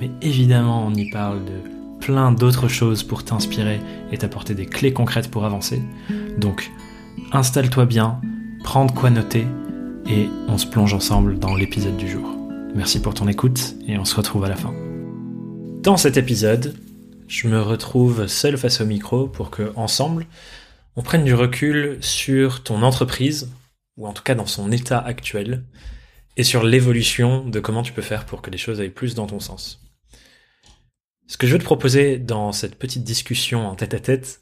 mais évidemment on y parle de plein d'autres choses pour t'inspirer et t'apporter des clés concrètes pour avancer. Donc installe-toi bien, prends de quoi noter et on se plonge ensemble dans l'épisode du jour. Merci pour ton écoute et on se retrouve à la fin. Dans cet épisode, je me retrouve seul face au micro pour que ensemble on prenne du recul sur ton entreprise ou en tout cas dans son état actuel et sur l'évolution de comment tu peux faire pour que les choses aillent plus dans ton sens. Ce que je veux te proposer dans cette petite discussion en tête à tête,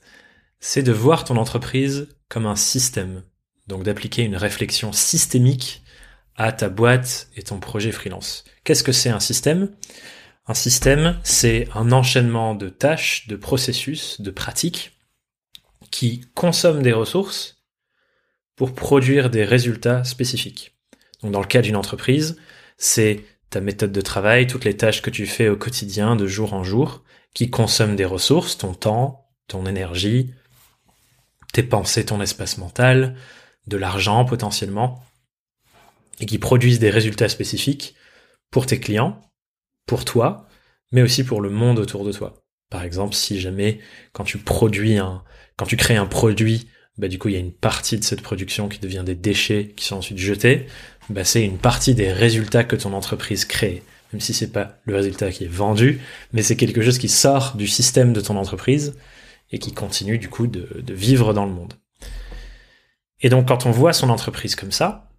c'est de voir ton entreprise comme un système. Donc d'appliquer une réflexion systémique à ta boîte et ton projet freelance. Qu'est-ce que c'est un système? Un système, c'est un enchaînement de tâches, de processus, de pratiques qui consomment des ressources pour produire des résultats spécifiques. Donc dans le cas d'une entreprise, c'est ta méthode de travail, toutes les tâches que tu fais au quotidien, de jour en jour, qui consomment des ressources, ton temps, ton énergie, tes pensées, ton espace mental, de l'argent potentiellement, et qui produisent des résultats spécifiques pour tes clients, pour toi, mais aussi pour le monde autour de toi. Par exemple, si jamais quand tu produis un, quand tu crées un produit bah, du coup, il y a une partie de cette production qui devient des déchets qui sont ensuite jetés. Bah, c'est une partie des résultats que ton entreprise crée. Même si c'est pas le résultat qui est vendu, mais c'est quelque chose qui sort du système de ton entreprise et qui continue, du coup, de, vivre dans le monde. Et donc, quand on voit son entreprise comme ça,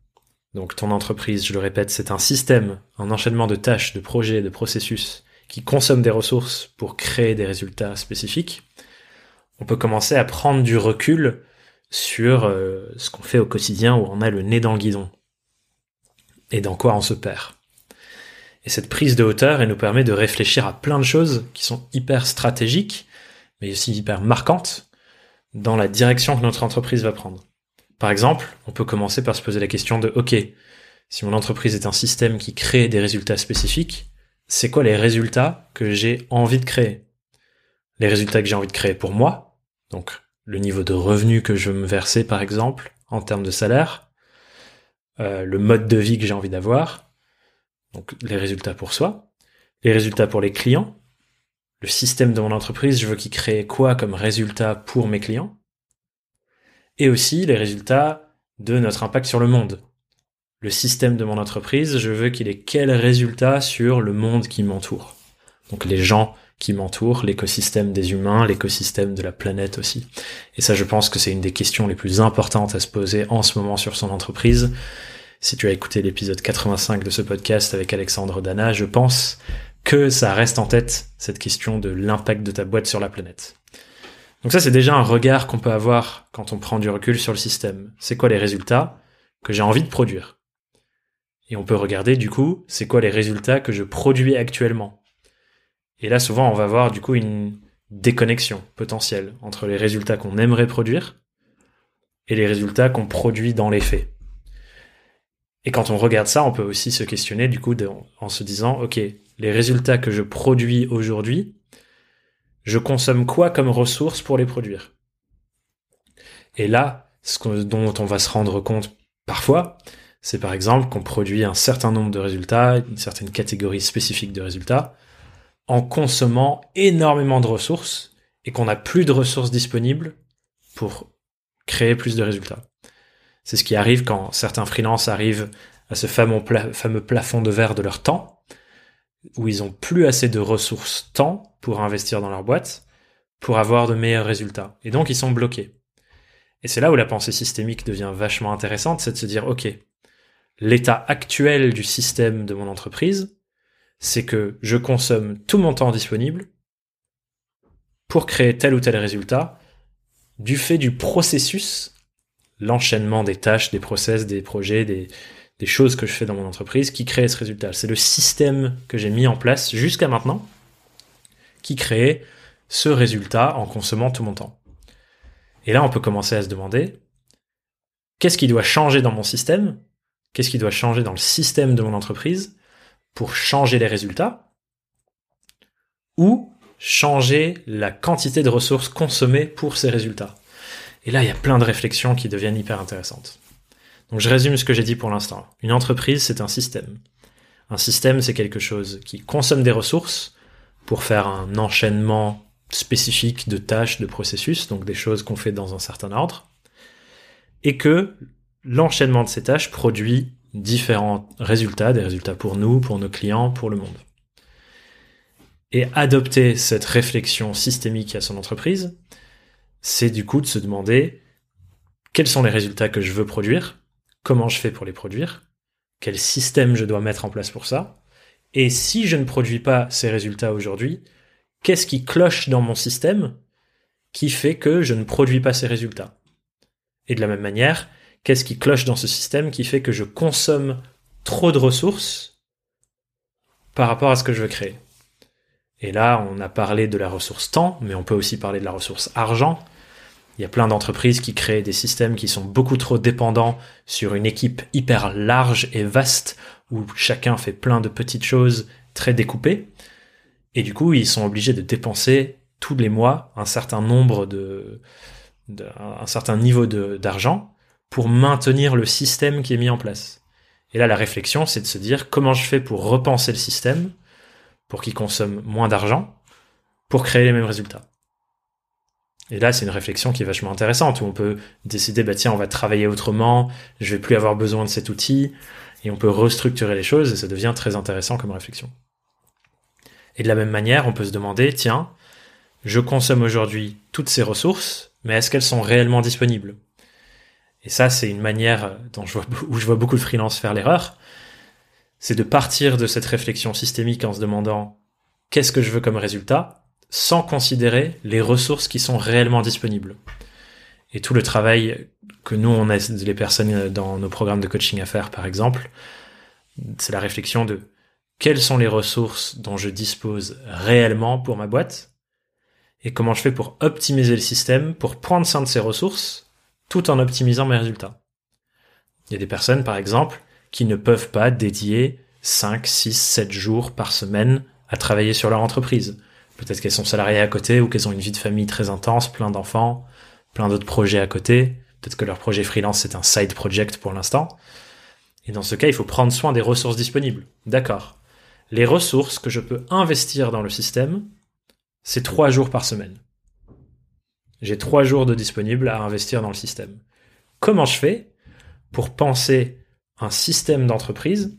donc ton entreprise, je le répète, c'est un système, un enchaînement de tâches, de projets, de processus qui consomment des ressources pour créer des résultats spécifiques, on peut commencer à prendre du recul sur euh, ce qu'on fait au quotidien où on a le nez dans le guidon et dans quoi on se perd. Et cette prise de hauteur, elle nous permet de réfléchir à plein de choses qui sont hyper stratégiques, mais aussi hyper marquantes dans la direction que notre entreprise va prendre. Par exemple, on peut commencer par se poser la question de, OK, si mon entreprise est un système qui crée des résultats spécifiques, c'est quoi les résultats que j'ai envie de créer? Les résultats que j'ai envie de créer pour moi, donc le niveau de revenu que je veux me verser, par exemple, en termes de salaire, euh, le mode de vie que j'ai envie d'avoir, donc les résultats pour soi, les résultats pour les clients, le système de mon entreprise, je veux qu'il crée quoi comme résultat pour mes clients, et aussi les résultats de notre impact sur le monde. Le système de mon entreprise, je veux qu'il ait quel résultat sur le monde qui m'entoure. Donc les gens qui m'entoure, l'écosystème des humains, l'écosystème de la planète aussi. Et ça, je pense que c'est une des questions les plus importantes à se poser en ce moment sur son entreprise. Si tu as écouté l'épisode 85 de ce podcast avec Alexandre Dana, je pense que ça reste en tête cette question de l'impact de ta boîte sur la planète. Donc ça, c'est déjà un regard qu'on peut avoir quand on prend du recul sur le système. C'est quoi les résultats que j'ai envie de produire? Et on peut regarder du coup, c'est quoi les résultats que je produis actuellement? Et là, souvent, on va voir du coup une déconnexion potentielle entre les résultats qu'on aimerait produire et les résultats qu'on produit dans les faits. Et quand on regarde ça, on peut aussi se questionner du coup en se disant, OK, les résultats que je produis aujourd'hui, je consomme quoi comme ressources pour les produire? Et là, ce dont on va se rendre compte parfois, c'est par exemple qu'on produit un certain nombre de résultats, une certaine catégorie spécifique de résultats, en consommant énormément de ressources et qu'on n'a plus de ressources disponibles pour créer plus de résultats. C'est ce qui arrive quand certains freelances arrivent à ce fameux, fameux plafond de verre de leur temps, où ils ont plus assez de ressources temps pour investir dans leur boîte, pour avoir de meilleurs résultats. Et donc ils sont bloqués. Et c'est là où la pensée systémique devient vachement intéressante, c'est de se dire, OK, l'état actuel du système de mon entreprise, c'est que je consomme tout mon temps disponible pour créer tel ou tel résultat du fait du processus, l'enchaînement des tâches, des process, des projets, des, choses que je fais dans mon entreprise qui créent ce résultat. C'est le système que j'ai mis en place jusqu'à maintenant qui crée ce résultat en consommant tout mon temps. Et là, on peut commencer à se demander, qu'est-ce qui doit changer dans mon système? Qu'est-ce qui doit changer dans le système de mon entreprise? Pour changer les résultats Ou changer la quantité de ressources consommées pour ces résultats Et là, il y a plein de réflexions qui deviennent hyper intéressantes. Donc je résume ce que j'ai dit pour l'instant. Une entreprise, c'est un système. Un système, c'est quelque chose qui consomme des ressources pour faire un enchaînement spécifique de tâches, de processus, donc des choses qu'on fait dans un certain ordre, et que l'enchaînement de ces tâches produit différents résultats, des résultats pour nous, pour nos clients, pour le monde. Et adopter cette réflexion systémique à son entreprise, c'est du coup de se demander quels sont les résultats que je veux produire, comment je fais pour les produire, quel système je dois mettre en place pour ça, et si je ne produis pas ces résultats aujourd'hui, qu'est-ce qui cloche dans mon système qui fait que je ne produis pas ces résultats? Et de la même manière, qu'est-ce qui cloche dans ce système qui fait que je consomme trop de ressources par rapport à ce que je veux créer Et là, on a parlé de la ressource temps, mais on peut aussi parler de la ressource argent. Il y a plein d'entreprises qui créent des systèmes qui sont beaucoup trop dépendants sur une équipe hyper large et vaste où chacun fait plein de petites choses très découpées. Et du coup, ils sont obligés de dépenser tous les mois un certain nombre de, un certain niveau d'argent pour maintenir le système qui est mis en place. Et là, la réflexion, c'est de se dire comment je fais pour repenser le système pour qu'il consomme moins d'argent pour créer les mêmes résultats. Et là, c'est une réflexion qui est vachement intéressante où on peut décider, bah tiens, on va travailler autrement, je vais plus avoir besoin de cet outil, et on peut restructurer les choses et ça devient très intéressant comme réflexion. Et de la même manière, on peut se demander, tiens, je consomme aujourd'hui toutes ces ressources, mais est-ce qu'elles sont réellement disponibles? Et ça, c'est une manière dont je vois, où je vois beaucoup de freelance faire l'erreur, c'est de partir de cette réflexion systémique en se demandant qu'est-ce que je veux comme résultat, sans considérer les ressources qui sont réellement disponibles. Et tout le travail que nous, on aide les personnes dans nos programmes de coaching à faire, par exemple, c'est la réflexion de quelles sont les ressources dont je dispose réellement pour ma boîte et comment je fais pour optimiser le système pour prendre soin de ces ressources tout en optimisant mes résultats. Il y a des personnes, par exemple, qui ne peuvent pas dédier 5, 6, 7 jours par semaine à travailler sur leur entreprise. Peut-être qu'elles sont salariées à côté ou qu'elles ont une vie de famille très intense, plein d'enfants, plein d'autres projets à côté. Peut-être que leur projet freelance c'est un side project pour l'instant. Et dans ce cas, il faut prendre soin des ressources disponibles. D'accord les ressources que je peux investir dans le système, c'est trois jours par semaine. J'ai trois jours de disponibles à investir dans le système. Comment je fais pour penser un système d'entreprise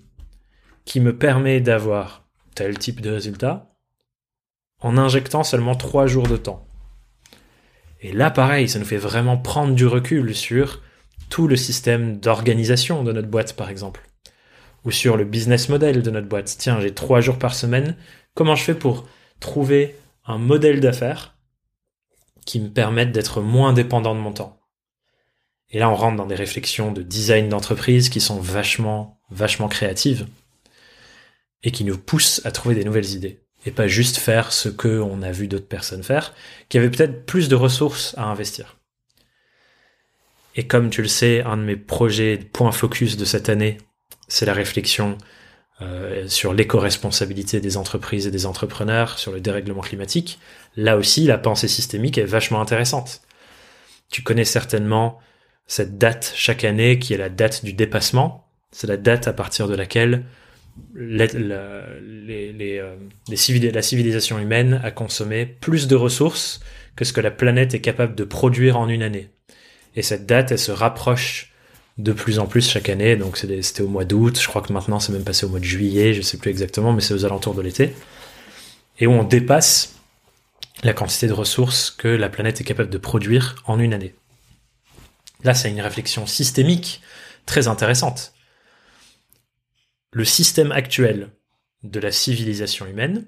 qui me permet d'avoir tel type de résultat en injectant seulement trois jours de temps? Et là, pareil, ça nous fait vraiment prendre du recul sur tout le système d'organisation de notre boîte, par exemple ou sur le business model de notre boîte. Tiens, j'ai trois jours par semaine. Comment je fais pour trouver un modèle d'affaires qui me permette d'être moins dépendant de mon temps Et là, on rentre dans des réflexions de design d'entreprise qui sont vachement, vachement créatives et qui nous poussent à trouver des nouvelles idées et pas juste faire ce que on a vu d'autres personnes faire, qui avaient peut-être plus de ressources à investir. Et comme tu le sais, un de mes projets point focus de cette année, c'est la réflexion euh, sur l'éco-responsabilité des entreprises et des entrepreneurs, sur le dérèglement climatique. Là aussi, la pensée systémique est vachement intéressante. Tu connais certainement cette date chaque année qui est la date du dépassement. C'est la date à partir de laquelle les, les, euh, la civilisation humaine a consommé plus de ressources que ce que la planète est capable de produire en une année. Et cette date, elle se rapproche de plus en plus chaque année. Donc c'était au mois d'août, je crois que maintenant c'est même passé au mois de juillet, je sais plus exactement, mais c'est aux alentours de l'été. Et où on dépasse la quantité de ressources que la planète est capable de produire en une année. Là, c'est une réflexion systémique très intéressante. Le système actuel de la civilisation humaine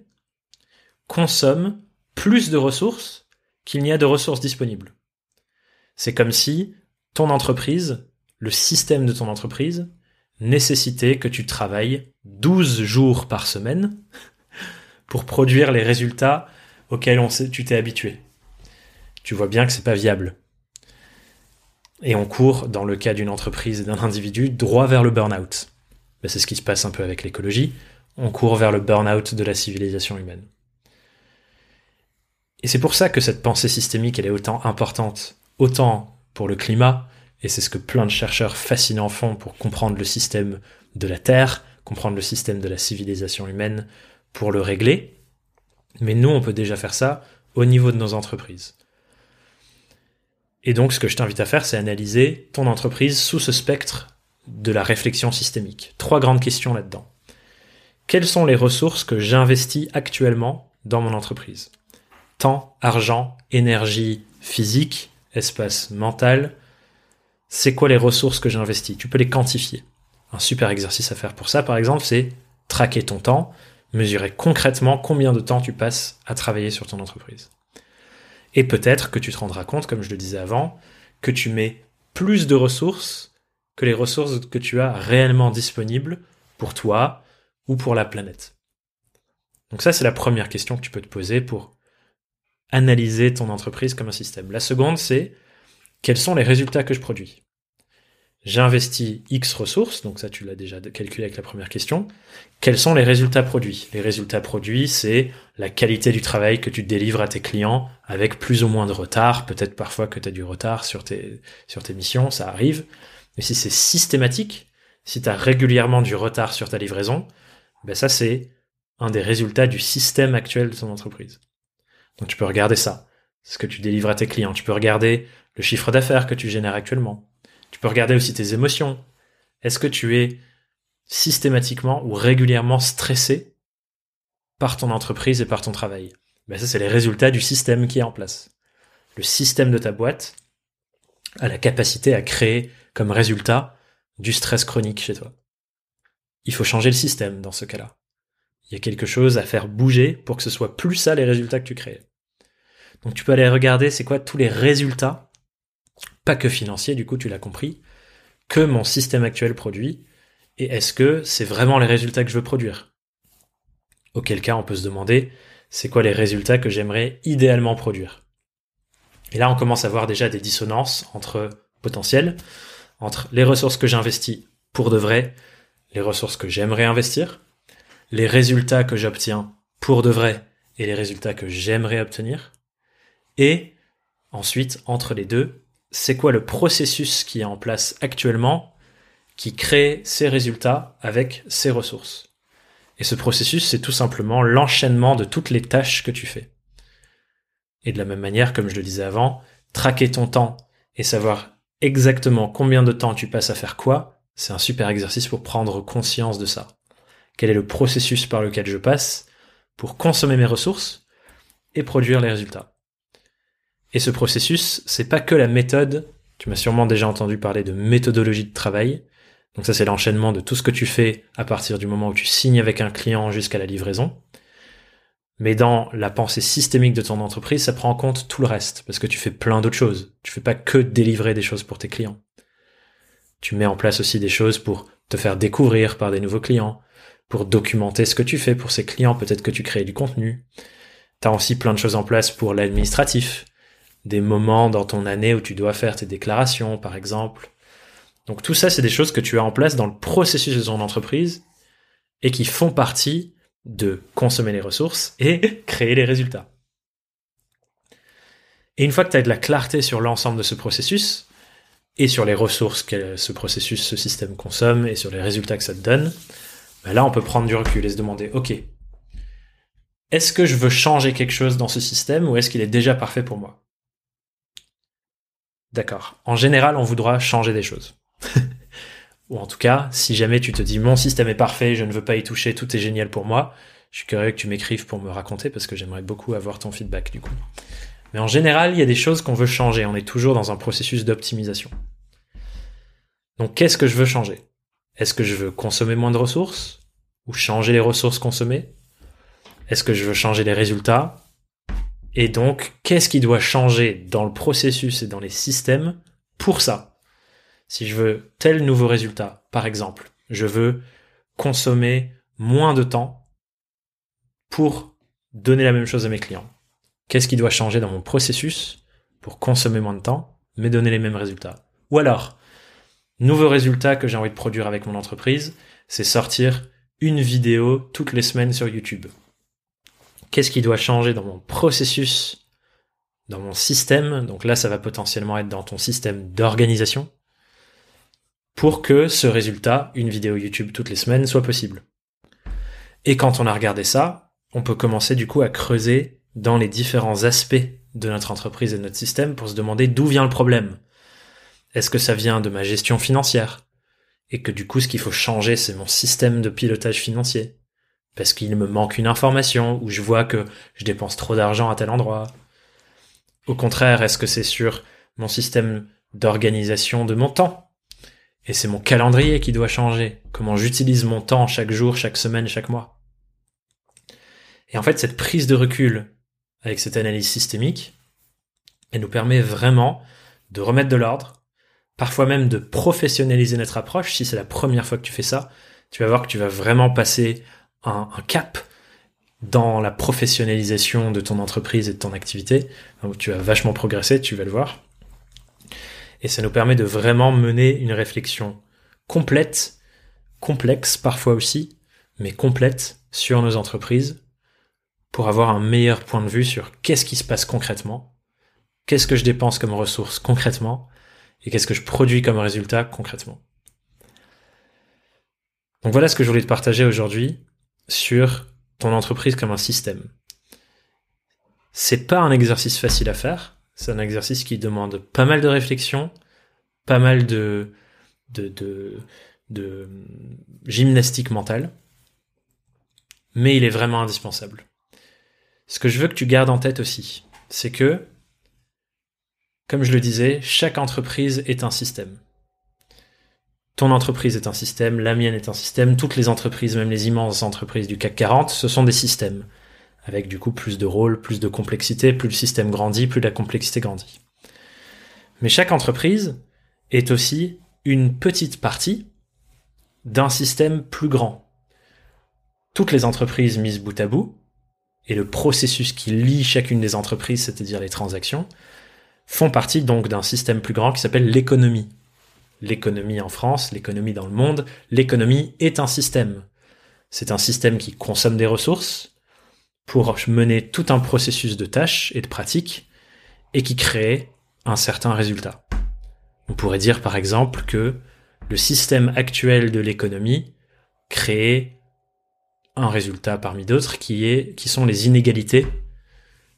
consomme plus de ressources qu'il n'y a de ressources disponibles. C'est comme si ton entreprise le système de ton entreprise nécessiter que tu travailles 12 jours par semaine pour produire les résultats auxquels tu t'es habitué. Tu vois bien que c'est pas viable. Et on court, dans le cas d'une entreprise et d'un individu, droit vers le burn-out. C'est ce qui se passe un peu avec l'écologie. On court vers le burn-out de la civilisation humaine. Et c'est pour ça que cette pensée systémique, elle est autant importante, autant pour le climat, et c'est ce que plein de chercheurs fascinants font pour comprendre le système de la Terre, comprendre le système de la civilisation humaine, pour le régler. Mais nous, on peut déjà faire ça au niveau de nos entreprises. Et donc, ce que je t'invite à faire, c'est analyser ton entreprise sous ce spectre de la réflexion systémique. Trois grandes questions là-dedans. Quelles sont les ressources que j'investis actuellement dans mon entreprise? Temps, argent, énergie physique, espace mental. C'est quoi les ressources que j'investis? Tu peux les quantifier. Un super exercice à faire pour ça, par exemple, c'est traquer ton temps, mesurer concrètement combien de temps tu passes à travailler sur ton entreprise. Et peut-être que tu te rendras compte, comme je le disais avant, que tu mets plus de ressources que les ressources que tu as réellement disponibles pour toi ou pour la planète. Donc ça, c'est la première question que tu peux te poser pour analyser ton entreprise comme un système. La seconde, c'est quels sont les résultats que je produis j'ai investi X ressources, donc ça tu l'as déjà calculé avec la première question. Quels sont les résultats produits? Les résultats produits, c'est la qualité du travail que tu délivres à tes clients avec plus ou moins de retard. Peut-être parfois que tu as du retard sur tes, sur tes missions, ça arrive. Mais si c'est systématique, si tu as régulièrement du retard sur ta livraison, ben ça c'est un des résultats du système actuel de ton entreprise. Donc tu peux regarder ça, ce que tu délivres à tes clients. Tu peux regarder le chiffre d'affaires que tu génères actuellement tu peux regarder aussi tes émotions. Est-ce que tu es systématiquement ou régulièrement stressé par ton entreprise et par ton travail? Ben Ça, c'est les résultats du système qui est en place. Le système de ta boîte a la capacité à créer comme résultat du stress chronique chez toi. Il faut changer le système dans ce cas-là. Il y a quelque chose à faire bouger pour que ce soit plus ça les résultats que tu crées. Donc tu peux aller regarder c'est quoi tous les résultats pas que financier, du coup tu l'as compris, que mon système actuel produit, et est-ce que c'est vraiment les résultats que je veux produire? Auquel cas on peut se demander, c'est quoi les résultats que j'aimerais idéalement produire? Et là on commence à voir déjà des dissonances entre potentiels, entre les ressources que j'investis pour de vrai, les ressources que j'aimerais investir, les résultats que j'obtiens pour de vrai et les résultats que j'aimerais obtenir, et ensuite entre les deux, c'est quoi le processus qui est en place actuellement qui crée ces résultats avec ces ressources? Et ce processus, c'est tout simplement l'enchaînement de toutes les tâches que tu fais. Et de la même manière, comme je le disais avant, traquer ton temps et savoir exactement combien de temps tu passes à faire quoi, c'est un super exercice pour prendre conscience de ça. Quel est le processus par lequel je passe pour consommer mes ressources et produire les résultats. Et ce processus, c'est pas que la méthode. Tu m'as sûrement déjà entendu parler de méthodologie de travail. Donc ça, c'est l'enchaînement de tout ce que tu fais à partir du moment où tu signes avec un client jusqu'à la livraison. Mais dans la pensée systémique de ton entreprise, ça prend en compte tout le reste, parce que tu fais plein d'autres choses. Tu fais pas que délivrer des choses pour tes clients. Tu mets en place aussi des choses pour te faire découvrir par des nouveaux clients, pour documenter ce que tu fais pour ces clients, peut-être que tu crées du contenu. Tu as aussi plein de choses en place pour l'administratif, des moments dans ton année où tu dois faire tes déclarations, par exemple. Donc tout ça, c'est des choses que tu as en place dans le processus de ton entreprise et qui font partie de consommer les ressources et créer les résultats. Et une fois que tu as de la clarté sur l'ensemble de ce processus et sur les ressources que ce processus, ce système consomme et sur les résultats que ça te donne, ben là on peut prendre du recul et se demander, ok, est-ce que je veux changer quelque chose dans ce système ou est-ce qu'il est déjà parfait pour moi? D'accord. En général, on voudra changer des choses. Ou en tout cas, si jamais tu te dis mon système est parfait, je ne veux pas y toucher, tout est génial pour moi, je suis curieux que tu m'écrives pour me raconter parce que j'aimerais beaucoup avoir ton feedback du coup. Mais en général, il y a des choses qu'on veut changer. On est toujours dans un processus d'optimisation. Donc qu'est-ce que je veux changer? Est-ce que je veux consommer moins de ressources? Ou changer les ressources consommées? Est-ce que je veux changer les résultats? Et donc, qu'est-ce qui doit changer dans le processus et dans les systèmes pour ça? Si je veux tel nouveau résultat, par exemple, Je veux consommer moins de temps pour donner la même chose à mes clients. Qu'est-ce qui doit changer dans mon processus pour consommer moins de temps, mais donner les mêmes résultats? Ou alors, nouveau résultat que j'ai envie de produire avec mon entreprise, c'est sortir une vidéo toutes les semaines sur YouTube. Qu'est-ce qui doit changer dans mon processus, dans mon système Donc là, ça va potentiellement être dans ton système d'organisation pour que ce résultat, une vidéo YouTube toutes les semaines, soit possible. Et quand on a regardé ça, on peut commencer du coup à creuser dans les différents aspects de notre entreprise et de notre système pour se demander d'où vient le problème. Est-ce que ça vient de ma gestion financière? Et que du coup, ce qu'il faut changer, c'est mon système de pilotage financier. Parce qu'il me manque une information, ou je vois que je dépense trop d'argent à tel endroit. Au contraire, est-ce que c'est sur mon système d'organisation de mon temps? Et c'est mon calendrier qui doit changer. Comment j'utilise mon temps chaque jour, chaque semaine, chaque mois? Et en fait, cette prise de recul avec cette analyse systémique, elle nous permet vraiment de remettre de l'ordre, parfois même de professionnaliser notre approche. Si c'est la première fois que tu fais ça, tu vas voir que tu vas vraiment passer un, cap dans la professionnalisation de ton entreprise et de ton activité. Donc tu vas vachement progresser, tu vas le voir. Et ça nous permet de vraiment mener une réflexion complète, complexe parfois aussi, mais complète sur nos entreprises pour avoir un meilleur point de vue sur qu'est-ce qui se passe concrètement, qu'est-ce que je dépense comme ressources concrètement, et qu'est-ce que je produis comme résultat concrètement. Donc voilà ce que je voulais te partager aujourd'hui sur ton entreprise comme un système. C'est pas un exercice facile à faire, c'est un exercice qui demande pas mal de réflexion, pas mal de, de, de, de gymnastique mentale, mais il est vraiment indispensable. Ce que je veux que tu gardes en tête aussi, c'est que, comme je le disais, chaque entreprise est un système. Ton entreprise est un système, la mienne est un système, toutes les entreprises, même les immenses entreprises du CAC 40, ce sont des systèmes. Avec du coup plus de rôles, plus de complexité, plus le système grandit, plus la complexité grandit. Mais chaque entreprise est aussi une petite partie d'un système plus grand. Toutes les entreprises mises bout à bout, et le processus qui lie chacune des entreprises, c'est-à-dire les transactions, font partie donc d'un système plus grand qui s'appelle l'économie l'économie en France, l'économie dans le monde, l'économie est un système. C'est un système qui consomme des ressources pour mener tout un processus de tâches et de pratiques et qui crée un certain résultat. On pourrait dire par exemple que le système actuel de l'économie crée un résultat parmi d'autres qui est qui sont les inégalités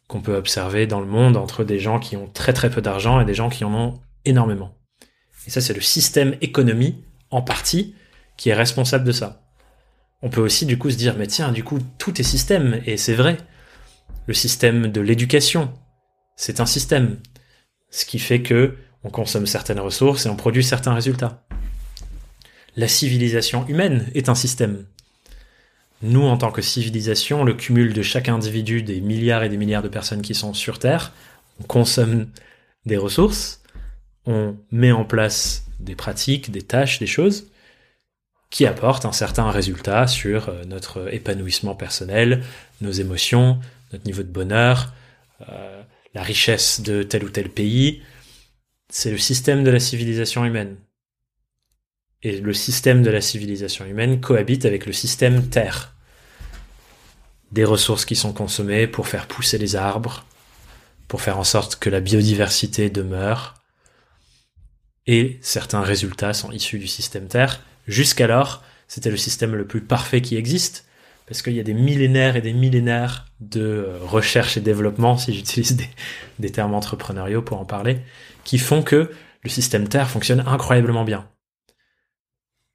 qu'on peut observer dans le monde entre des gens qui ont très très peu d'argent et des gens qui en ont énormément. Et ça, c'est le système économie, en partie, qui est responsable de ça. On peut aussi, du coup, se dire, mais tiens, du coup, tout est système, et c'est vrai. Le système de l'éducation, c'est un système. Ce qui fait que on consomme certaines ressources et on produit certains résultats. La civilisation humaine est un système. Nous, en tant que civilisation, le cumul de chaque individu des milliards et des milliards de personnes qui sont sur Terre, on consomme des ressources, on met en place des pratiques, des tâches, des choses qui apportent un certain résultat sur euh, notre épanouissement personnel, nos émotions, notre niveau de bonheur, euh, la richesse de tel ou tel pays. C'est le système de la civilisation humaine. Et le système de la civilisation humaine cohabite avec le système Terre. Des ressources qui sont consommées pour faire pousser les arbres, pour faire en sorte que la biodiversité demeure, et certains résultats sont issus du système Terre. Jusqu'alors, c'était le système le plus parfait qui existe, parce qu'il y a des millénaires et des millénaires de recherche et développement, si j'utilise des, termes entrepreneuriaux pour en parler, qui font que le système Terre fonctionne incroyablement bien.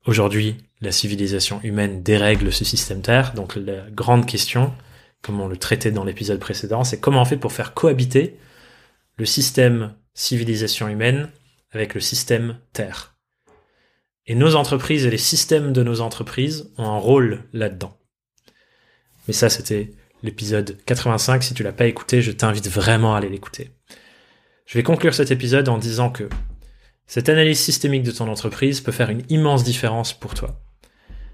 Aujourd'hui, la civilisation humaine dérègle ce système Terre, donc la grande question, comme on le traitait dans l'épisode précédent, c'est comment on fait pour faire cohabiter le système civilisation humaine avec le système Terre. Et nos entreprises et les systèmes de nos entreprises ont un rôle là-dedans. Mais ça, c'était l'épisode 85. Si tu l'as pas écouté, je t'invite vraiment à aller l'écouter. Je vais conclure cet épisode en disant que cette analyse systémique de ton entreprise peut faire une immense différence pour toi.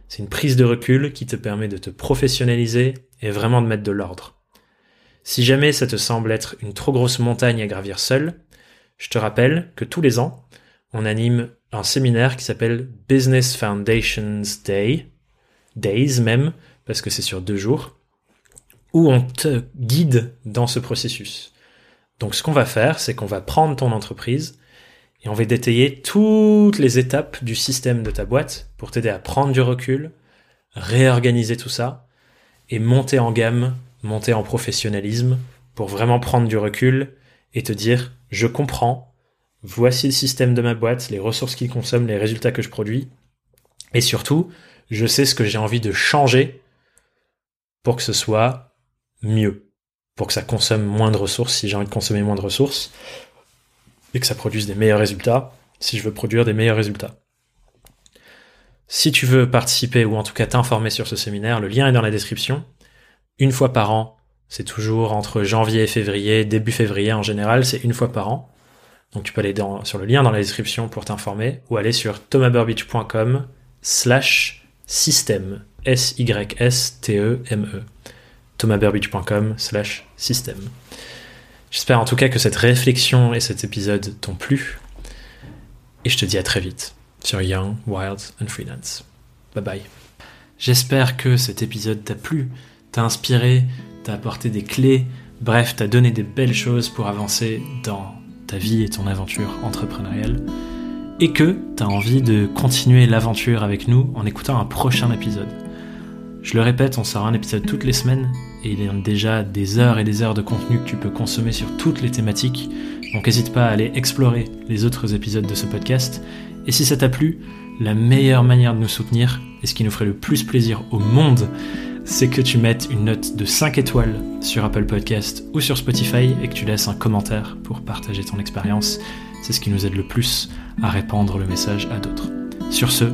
C'est une prise de recul qui te permet de te professionnaliser et vraiment de mettre de l'ordre. Si jamais ça te semble être une trop grosse montagne à gravir seul, je te rappelle que tous les ans, on anime un séminaire qui s'appelle Business Foundations Day, Days même, parce que c'est sur deux jours, où on te guide dans ce processus. Donc ce qu'on va faire, c'est qu'on va prendre ton entreprise et on va détailler toutes les étapes du système de ta boîte pour t'aider à prendre du recul, réorganiser tout ça et monter en gamme, monter en professionnalisme pour vraiment prendre du recul et te dire je comprends, voici le système de ma boîte, les ressources qu'il consomme, les résultats que je produis et surtout, je sais ce que j'ai envie de changer pour que ce soit mieux, pour que ça consomme moins de ressources si j'ai envie de consommer moins de ressources, et que ça produise des meilleurs résultats si je veux produire des meilleurs résultats. Si tu veux participer ou en tout cas t'informer sur ce séminaire, le lien est dans la description. Une fois par an, c'est toujours entre janvier et février, début février en général, c'est une fois par an. Donc tu peux aller sur le lien dans la description pour t'informer ou aller sur thomasburbidge.com slash système. S-Y-S-T-E-M-E. thomasburbidge.com slash système. J'espère en tout cas que cette réflexion et cet épisode t'ont plu. Et je te dis à très vite sur Young, Wild and Freelance. Bye bye. J'espère que cet épisode t'a plu, t'a inspiré, t'a apporté des clés, bref, t'a donné des belles choses pour avancer dans ta vie et ton aventure entrepreneuriale. Et que t'as envie de continuer l'aventure avec nous en écoutant un prochain épisode. Je le répète, on sort un épisode toutes les semaines et il y a déjà des heures et des heures de contenu que tu peux consommer sur toutes les thématiques. Donc n'hésite pas à aller explorer les autres épisodes de ce podcast. Et si ça t'a plu, la meilleure manière de nous soutenir, et ce qui nous ferait le plus plaisir au monde, c'est que tu mettes une note de 5 étoiles sur Apple Podcast ou sur Spotify et que tu laisses un commentaire pour partager ton expérience. C'est ce qui nous aide le plus à répandre le message à d'autres. Sur ce,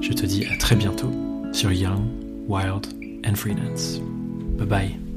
je te dis à très bientôt sur Young Wild, and Freelance. Bye bye.